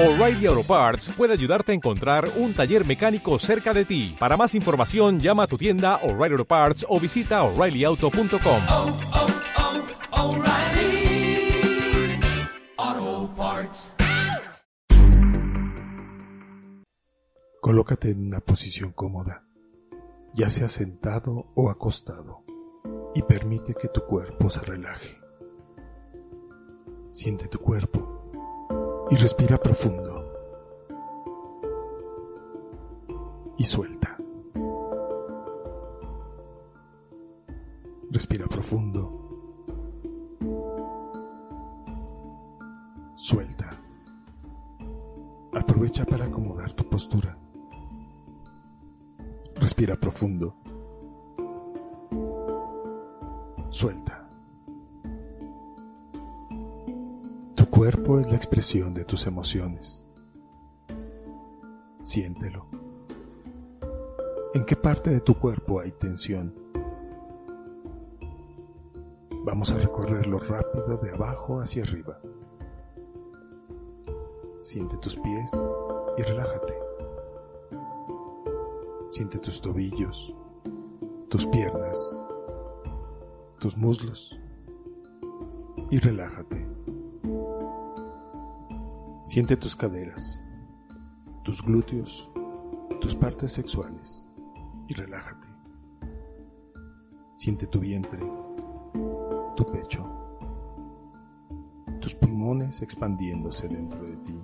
O'Reilly Auto Parts puede ayudarte a encontrar un taller mecánico cerca de ti. Para más información, llama a tu tienda O'Reilly Auto Parts o visita oreillyauto.com. oh, oh, Parts. Colócate en una posición cómoda, ya sea sentado o acostado, y permite que tu cuerpo se relaje. Siente tu cuerpo y respira profundo. Y suelta. Respira profundo. Suelta. Aprovecha para acomodar tu postura. Respira profundo. Suelta. Cuerpo es la expresión de tus emociones. Siéntelo. ¿En qué parte de tu cuerpo hay tensión? Vamos a recorrerlo rápido de abajo hacia arriba. Siente tus pies y relájate. Siente tus tobillos, tus piernas, tus muslos y relájate. Siente tus caderas, tus glúteos, tus partes sexuales y relájate. Siente tu vientre, tu pecho, tus pulmones expandiéndose dentro de ti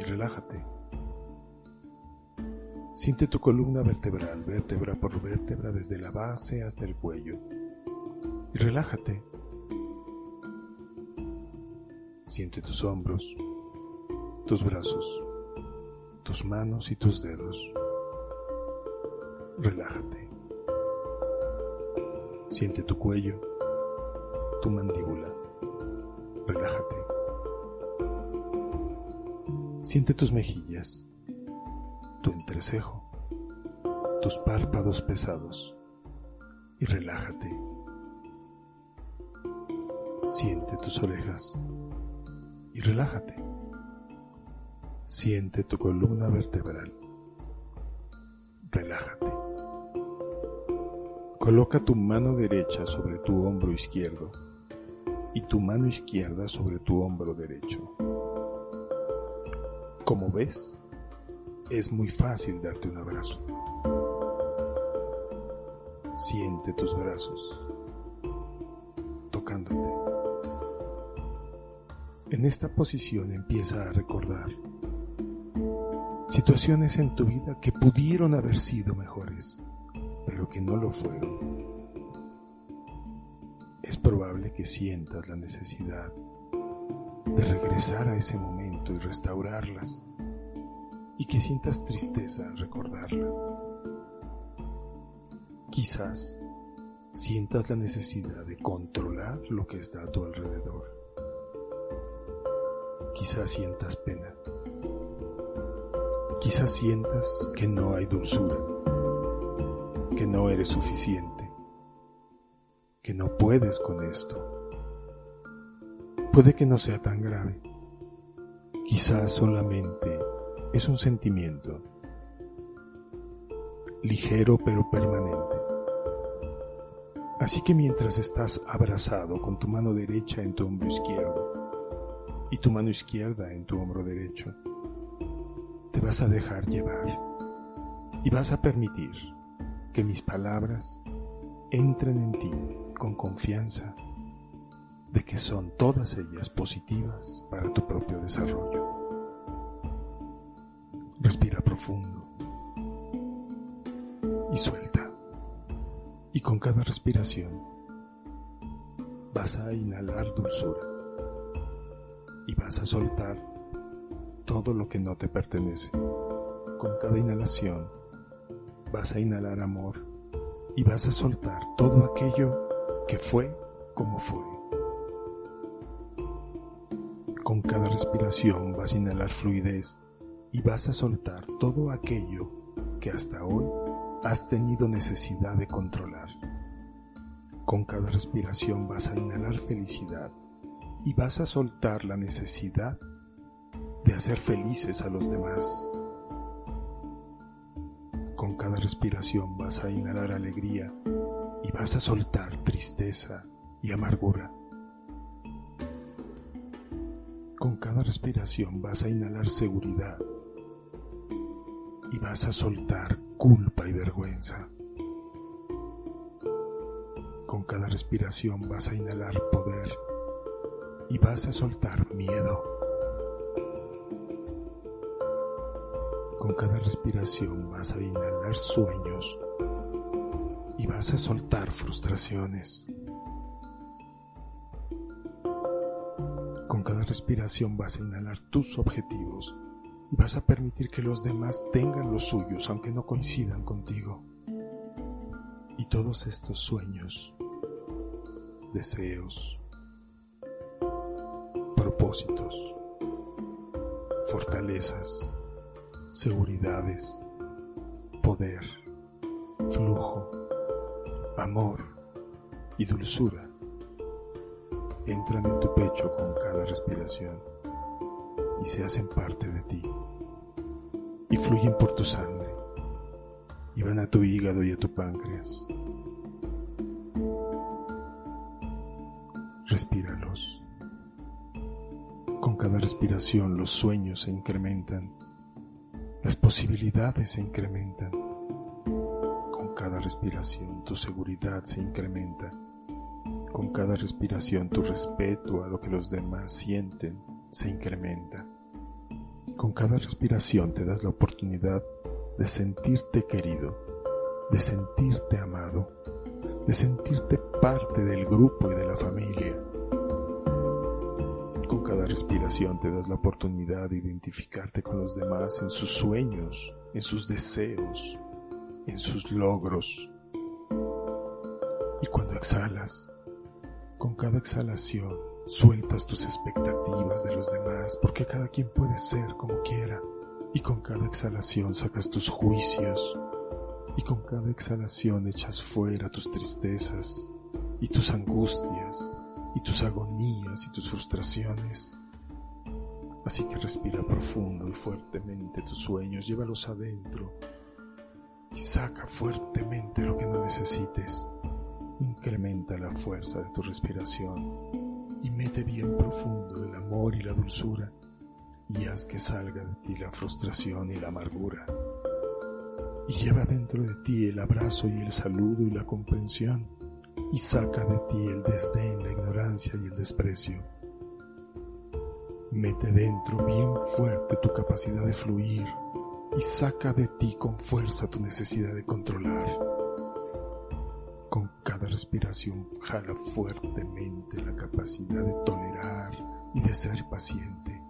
y relájate. Siente tu columna vertebral, vértebra por vértebra, desde la base hasta el cuello. Y relájate. Siente tus hombros, tus brazos, tus manos y tus dedos. Relájate. Siente tu cuello, tu mandíbula. Relájate. Siente tus mejillas, tu entrecejo, tus párpados pesados y relájate. Siente tus orejas y relájate. Siente tu columna vertebral. Relájate. Coloca tu mano derecha sobre tu hombro izquierdo y tu mano izquierda sobre tu hombro derecho. Como ves, es muy fácil darte un abrazo. Siente tus brazos tocándote. En esta posición empieza a recordar situaciones en tu vida que pudieron haber sido mejores, pero que no lo fueron. Es probable que sientas la necesidad de regresar a ese momento y restaurarlas y que sientas tristeza al recordarla. Quizás sientas la necesidad de controlar lo que está a tu alrededor. Quizás sientas pena. Quizás sientas que no hay dulzura, que no eres suficiente, que no puedes con esto. Puede que no sea tan grave. Quizás solamente es un sentimiento ligero pero permanente. Así que mientras estás abrazado con tu mano derecha en tu hombro izquierdo y tu mano izquierda en tu hombro derecho, te vas a dejar llevar y vas a permitir que mis palabras entren en ti con confianza de que son todas ellas positivas para tu propio desarrollo. Respira profundo y suelta. Y con cada respiración vas a inhalar dulzura y vas a soltar todo lo que no te pertenece. Con cada inhalación vas a inhalar amor y vas a soltar todo aquello que fue como fue. Con cada respiración vas a inhalar fluidez y vas a soltar todo aquello que hasta hoy has tenido necesidad de controlar. Con cada respiración vas a inhalar felicidad y vas a soltar la necesidad de hacer felices a los demás. Con cada respiración vas a inhalar alegría y vas a soltar tristeza y amargura. Con cada respiración vas a inhalar seguridad y vas a soltar culpa y vergüenza. Con cada respiración vas a inhalar poder y vas a soltar miedo. Con cada respiración vas a inhalar sueños y vas a soltar frustraciones. Con cada respiración vas a inhalar tus objetivos y vas a permitir que los demás tengan los suyos aunque no coincidan contigo. Y todos estos sueños, deseos, propósitos, fortalezas, seguridades, poder, flujo, amor y dulzura entran en tu pecho con cada respiración y se hacen parte de ti y fluyen por tu sangre y van a tu hígado y a tu páncreas. Respíralos. Con cada respiración los sueños se incrementan, las posibilidades se incrementan. Con cada respiración tu seguridad se incrementa. Con cada respiración tu respeto a lo que los demás sienten se incrementa. Con cada respiración te das la oportunidad de sentirte querido, de sentirte amado, de sentirte parte del grupo y de la familia. Cada respiración te das la oportunidad de identificarte con los demás en sus sueños, en sus deseos, en sus logros. Y cuando exhalas, con cada exhalación sueltas tus expectativas de los demás, porque cada quien puede ser como quiera. Y con cada exhalación sacas tus juicios. Y con cada exhalación echas fuera tus tristezas y tus angustias y tus agonías y tus frustraciones. Así que respira profundo y fuertemente tus sueños, llévalos adentro y saca fuertemente lo que no necesites. Incrementa la fuerza de tu respiración y mete bien profundo el amor y la dulzura y haz que salga de ti la frustración y la amargura. Y lleva dentro de ti el abrazo y el saludo y la comprensión y saca de ti el desdén, la ignorancia y el desprecio. Mete dentro bien fuerte tu capacidad de fluir y saca de ti con fuerza tu necesidad de controlar. Con cada respiración jala fuertemente la capacidad de tolerar y de ser paciente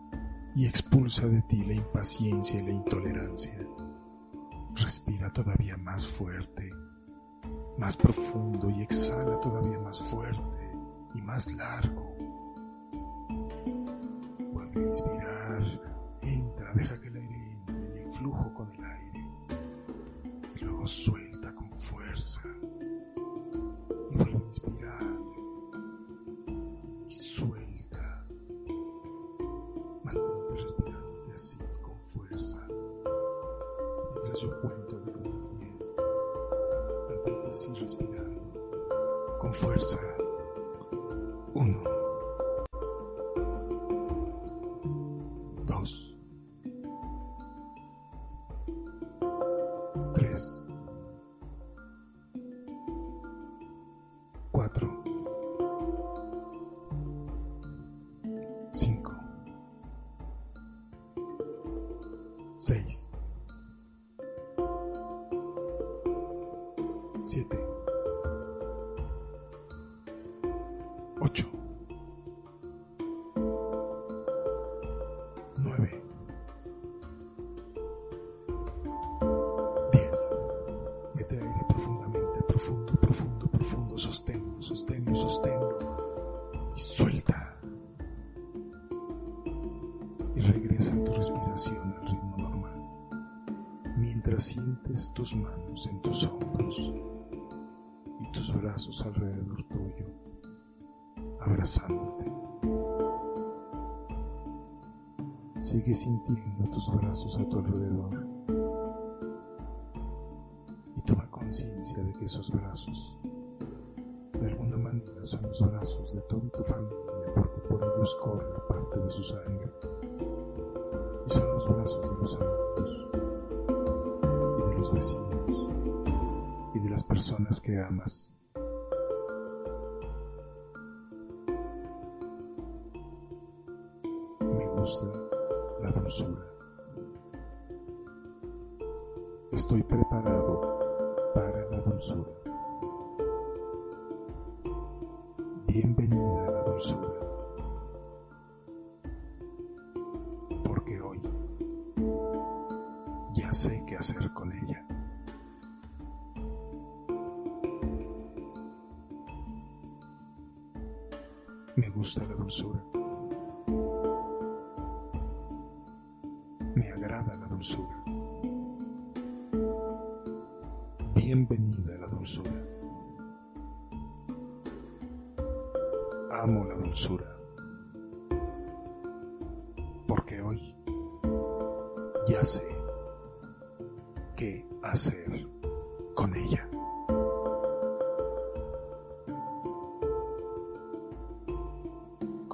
y expulsa de ti la impaciencia y la intolerancia. Respira todavía más fuerte, más profundo y exhala todavía más fuerte y más largo. Vuelve a inspirar, entra, deja que el aire entre y el flujo con el aire. Y luego suelta con fuerza. Así respirando. Con fuerza. 1. 7. 8. 9. 10. Mete aire profundamente, profundo, profundo, profundo. Sosténlo, sosténlo, sosténlo. Y suelta. Y regresa tu respiración al ritmo normal. Mientras sientes tus manos en tus hombros tus brazos alrededor tuyo, abrazándote. Sigue sintiendo tus brazos a tu alrededor y toma conciencia de que esos brazos de alguna manera son los brazos de toda tu familia porque por ellos corre parte de su sangre y son los brazos de los amigos y de los vecinos las personas que amas. Me gusta la dulzura. Estoy preparado para la dulzura. Bienvenida a la dulzura. Porque hoy ya sé qué hacer con ella. Me agrada la dulzura. Bienvenida la dulzura. Amo la dulzura. Porque hoy ya sé qué hacer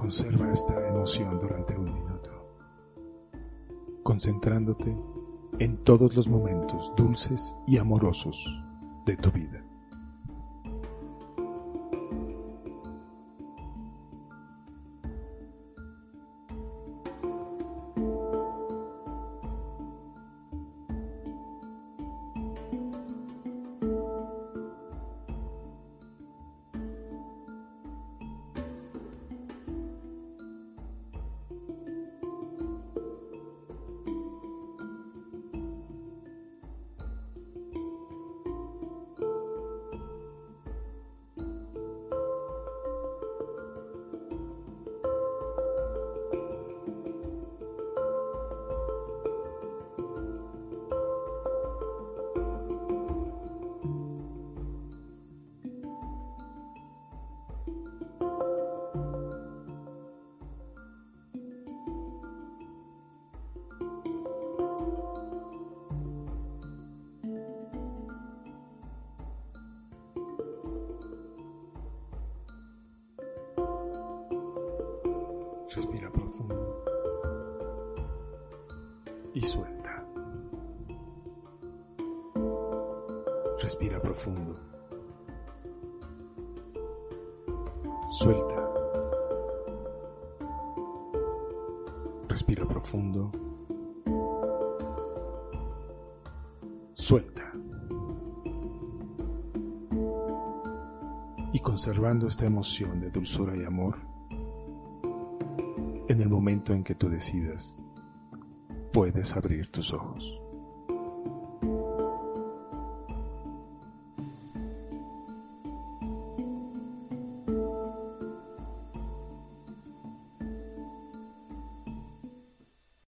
Conserva esta emoción durante un minuto, concentrándote en todos los momentos dulces y amorosos de tu vida. Respira profundo y suelta. Respira profundo. Suelta. Respira profundo. Suelta. Y conservando esta emoción de dulzura y amor, en el momento en que tú decidas, puedes abrir tus ojos.